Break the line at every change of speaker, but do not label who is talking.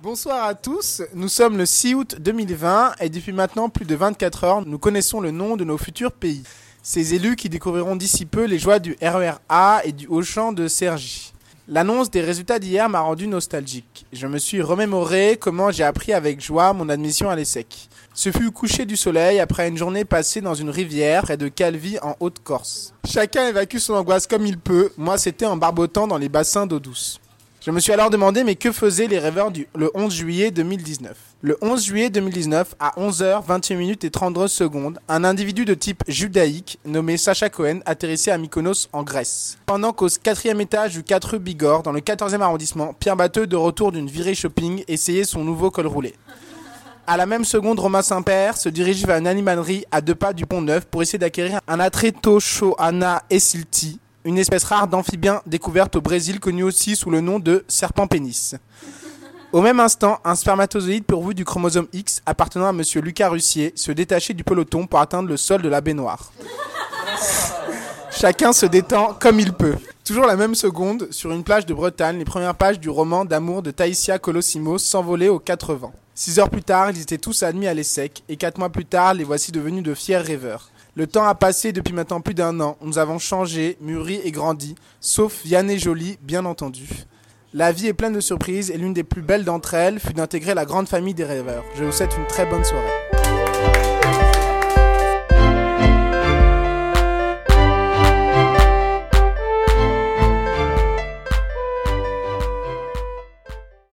Bonsoir à tous, nous sommes le 6 août 2020 et depuis maintenant plus de 24 heures, nous connaissons le nom de nos futurs pays. Ces élus qui découvriront d'ici peu les joies du RER-A et du Haut-Champ de Cergy. L'annonce des résultats d'hier m'a rendu nostalgique. Je me suis remémoré comment j'ai appris avec joie mon admission à l'ESSEC. Ce fut coucher du soleil après une journée passée dans une rivière près de Calvi en Haute-Corse. Chacun évacue son angoisse comme il peut, moi c'était en barbotant dans les bassins d'eau douce. Je me suis alors demandé mais que faisaient les rêveurs du le 11 juillet 2019 Le 11 juillet 2019 à 11h 21 minutes et 32 secondes, un individu de type judaïque nommé Sacha Cohen atterrissait à Mykonos en Grèce. Pendant qu'au quatrième étage du 4 rue Bigorre dans le 14e arrondissement, Pierre Batteux de retour d'une virée shopping essayait son nouveau col roulé. À la même seconde, Romain Saint-Père se dirige vers une animalerie à deux pas du pont Neuf pour essayer d'acquérir un Atretoshoana esilti, une espèce rare d'amphibien découverte au Brésil connue aussi sous le nom de serpent pénis. Au même instant, un spermatozoïde pourvu du chromosome X appartenant à monsieur Lucas Russier se détachait du peloton pour atteindre le sol de la baignoire. Chacun se détend comme il peut. Toujours la même seconde, sur une plage de Bretagne, les premières pages du roman d'amour de Taïsia Colossimo s'envolaient aux quatre vents. Six heures plus tard, ils étaient tous admis à l'ESSEC, et quatre mois plus tard, les voici devenus de fiers rêveurs. Le temps a passé depuis maintenant plus d'un an, nous avons changé, mûri et grandi, sauf Yann et Jolie, bien entendu. La vie est pleine de surprises et l'une des plus belles d'entre elles fut d'intégrer la grande famille des rêveurs. Je vous souhaite une très bonne soirée.